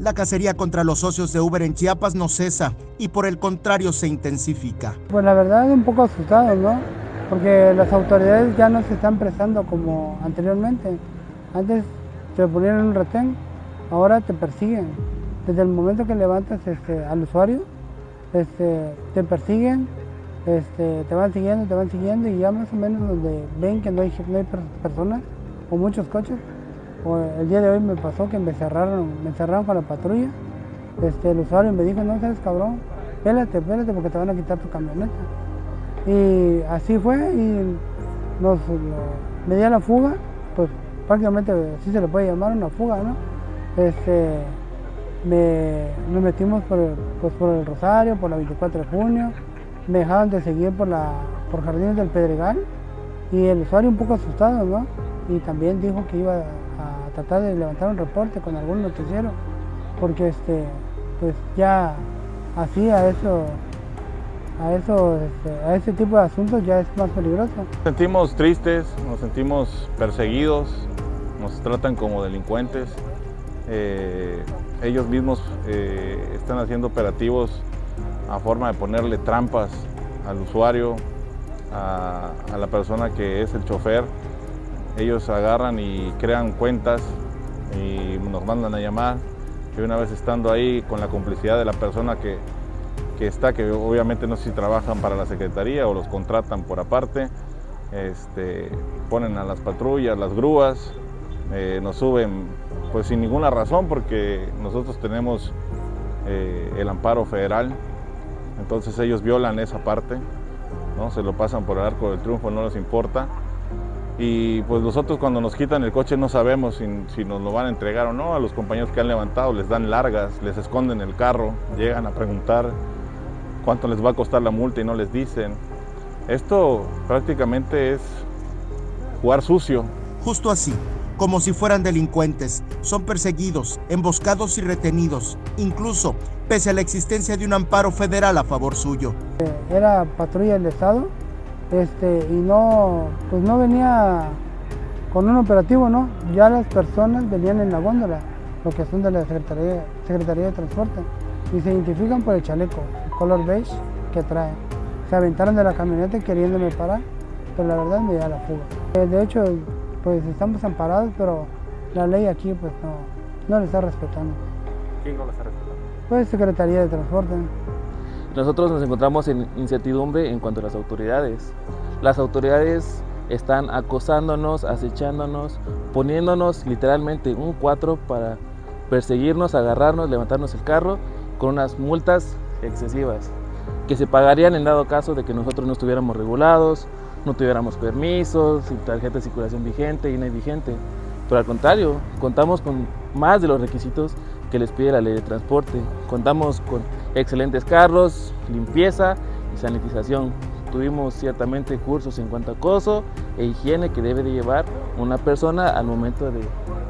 La cacería contra los socios de Uber en Chiapas no cesa y por el contrario se intensifica. Pues la verdad un poco asustado, ¿no? Porque las autoridades ya no se están prestando como anteriormente. Antes te ponían un retén, ahora te persiguen. Desde el momento que levantas este, al usuario, este, te persiguen, este, te van siguiendo, te van siguiendo y ya más o menos donde ven que no hay, no hay personas o muchos coches, el día de hoy me pasó que me cerraron, me cerraron con la patrulla. Este, el usuario me dijo, no sabes cabrón, pélate, pélate porque te van a quitar tu camioneta. Y así fue y nos, me di a la fuga, pues prácticamente así se le puede llamar una fuga, ¿no? Este, nos metimos por, pues, por el Rosario, por la 24 de junio, me dejaron de seguir por, la, por Jardines del Pedregal y el usuario un poco asustado, ¿no? Y también dijo que iba tratar de levantar un reporte con algún noticiero, porque este, pues ya así a eso, a eso, este, a ese tipo de asuntos ya es más peligroso. Nos sentimos tristes, nos sentimos perseguidos, nos tratan como delincuentes. Eh, ellos mismos eh, están haciendo operativos a forma de ponerle trampas al usuario, a, a la persona que es el chofer, ellos agarran y crean cuentas y nos mandan a llamar. Y una vez estando ahí con la complicidad de la persona que, está, que obviamente no sé si trabajan para la Secretaría o los contratan por aparte, este, ponen a las patrullas, las grúas, eh, nos suben pues sin ninguna razón porque nosotros tenemos eh, el amparo federal, entonces ellos violan esa parte, ¿no? se lo pasan por el arco del triunfo, no les importa y pues nosotros cuando nos quitan el coche no sabemos si, nos lo van a entregar o no. A los compañeros que han levantado les dan largas, les esconden el carro, llegan a preguntar cuánto les va a costar la multa y no les dicen. Esto prácticamente es jugar sucio. Justo así, como si fueran delincuentes, son perseguidos, emboscados y retenidos, incluso pese a la existencia de un amparo federal a favor suyo. Era patrulla del Estado este, y no, pues no venía con un operativo, ¿no? Ya las personas venían en la góndola, lo que son de la Secretaría, Secretaría de Transporte, y se identifican por el chaleco, el color beige que trae. Se aventaron de la camioneta queriéndome parar, pero la verdad me dio la fuga. Eh, de hecho, pues estamos amparados, pero la ley aquí pues no, no le está respetando. ¿Quién no la está respetando? Pues Secretaría de Transporte. Nosotros nos encontramos en incertidumbre en cuanto a las autoridades. Las autoridades están acosándonos, acechándonos, poniéndonos literalmente un cuatro para perseguirnos, agarrarnos, levantarnos el carro con unas multas excesivas que se pagarían en dado caso de que nosotros no estuviéramos regulados, no tuviéramos permisos, tarjeta de circulación vigente, INE vigente. Pero al contrario, contamos con más de los requisitos que les pide la ley de transporte. Contamos con excelentes carros, limpieza y sanitización. Tuvimos ciertamente cursos en cuanto a acoso e higiene que debe de llevar una persona al momento de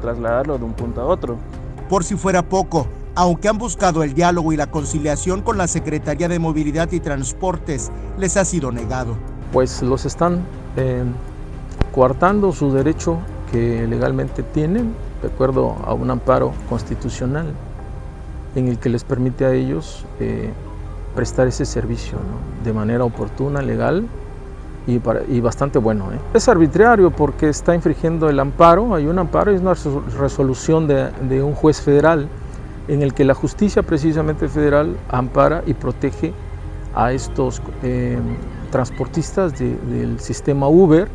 trasladarlo de un punto a otro. Por si fuera poco, aunque han buscado el diálogo y la conciliación con la Secretaría de Movilidad y Transportes, les ha sido negado. Pues los están eh, coartando su derecho que legalmente tienen, de acuerdo a un amparo constitucional en el que les permite a ellos eh, prestar ese servicio de manera oportuna, legal y, bastante bueno. ¿eh? Es arbitrario porque está infringiendo el amparo, hay un amparo, es una resolución de, un juez federal en el que la justicia precisamente federal ampara y protege a estos eh, transportistas del sistema Uber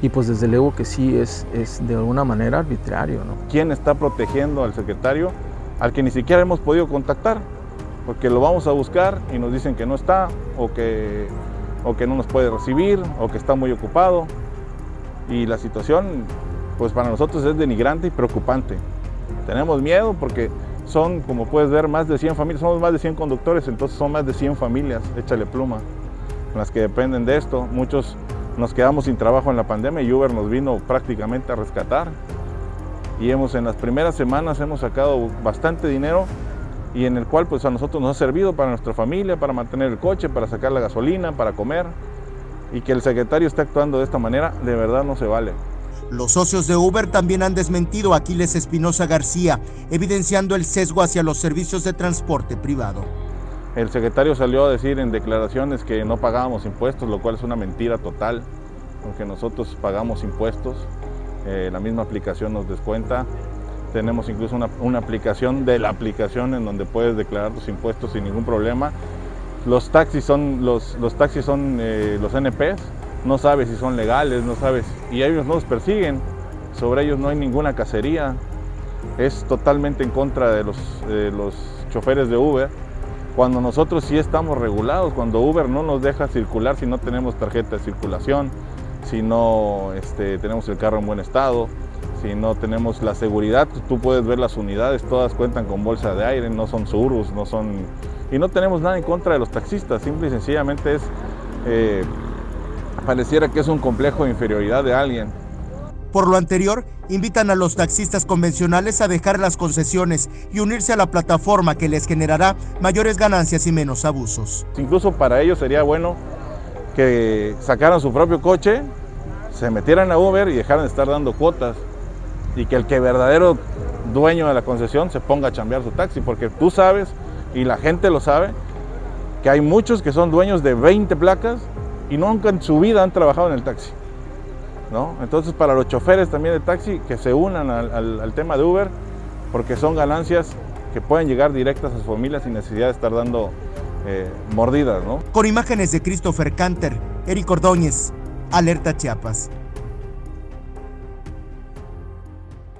y pues desde luego que sí es, de alguna manera arbitrario. ¿Quién está protegiendo al secretario? Al que ni siquiera hemos podido contactar, porque lo vamos a buscar y nos dicen que no está, o que, o que no nos puede recibir, o que está muy ocupado. Y la situación, pues para nosotros es denigrante y preocupante. Tenemos miedo porque son, como puedes ver, más de 100 familias, somos más de 100 conductores, entonces son más de 100 familias, échale pluma, las que dependen de esto. Muchos nos quedamos sin trabajo en la pandemia y Uber nos vino prácticamente a rescatar y hemos en las primeras semanas hemos sacado bastante dinero y en el cual pues a nosotros nos ha servido para nuestra familia, para mantener el coche, para sacar la gasolina, para comer y que el secretario esté actuando de esta manera de verdad no se vale. Los socios de Uber también han desmentido a Aquiles Espinosa García, evidenciando el sesgo hacia los servicios de transporte privado. El secretario salió a decir en declaraciones que no pagábamos impuestos, lo cual es una mentira total, porque nosotros pagamos impuestos, eh, la misma aplicación nos descuenta, tenemos incluso una, aplicación de la aplicación en donde puedes declarar tus impuestos sin ningún problema. Los taxis son los, los taxis son eh, los NPs, no sabes si son legales, no sabes, y ellos no los persiguen, sobre ellos no hay ninguna cacería, es totalmente en contra de los, de los choferes de Uber. Cuando nosotros sí estamos regulados, cuando Uber no nos deja circular si no tenemos tarjeta de circulación, si no este, tenemos el carro en buen estado, si no tenemos la seguridad, tú puedes ver las unidades, todas cuentan con bolsa de aire, no son surus, no son... Y no tenemos nada en contra de los taxistas, simple y sencillamente es... Eh, pareciera que es un complejo de inferioridad de alguien. Por lo anterior, invitan a los taxistas convencionales a dejar las concesiones y unirse a la plataforma que les generará mayores ganancias y menos abusos. Incluso para ellos sería bueno que sacaran su propio coche, se metieran a Uber y dejaran de estar dando cuotas y que el que verdadero dueño de la concesión se ponga a chambear su taxi, porque tú sabes y la gente lo sabe que hay muchos que son dueños de 20 placas y nunca en su vida han trabajado en el taxi. Entonces para los choferes también de taxi que se unan al, tema de Uber porque son ganancias que pueden llegar directas a sus familias sin necesidad de estar dando eh, mordidas. ¿no? Con imágenes de Christopher Canter, Eric Ordóñez, Alerta Chiapas.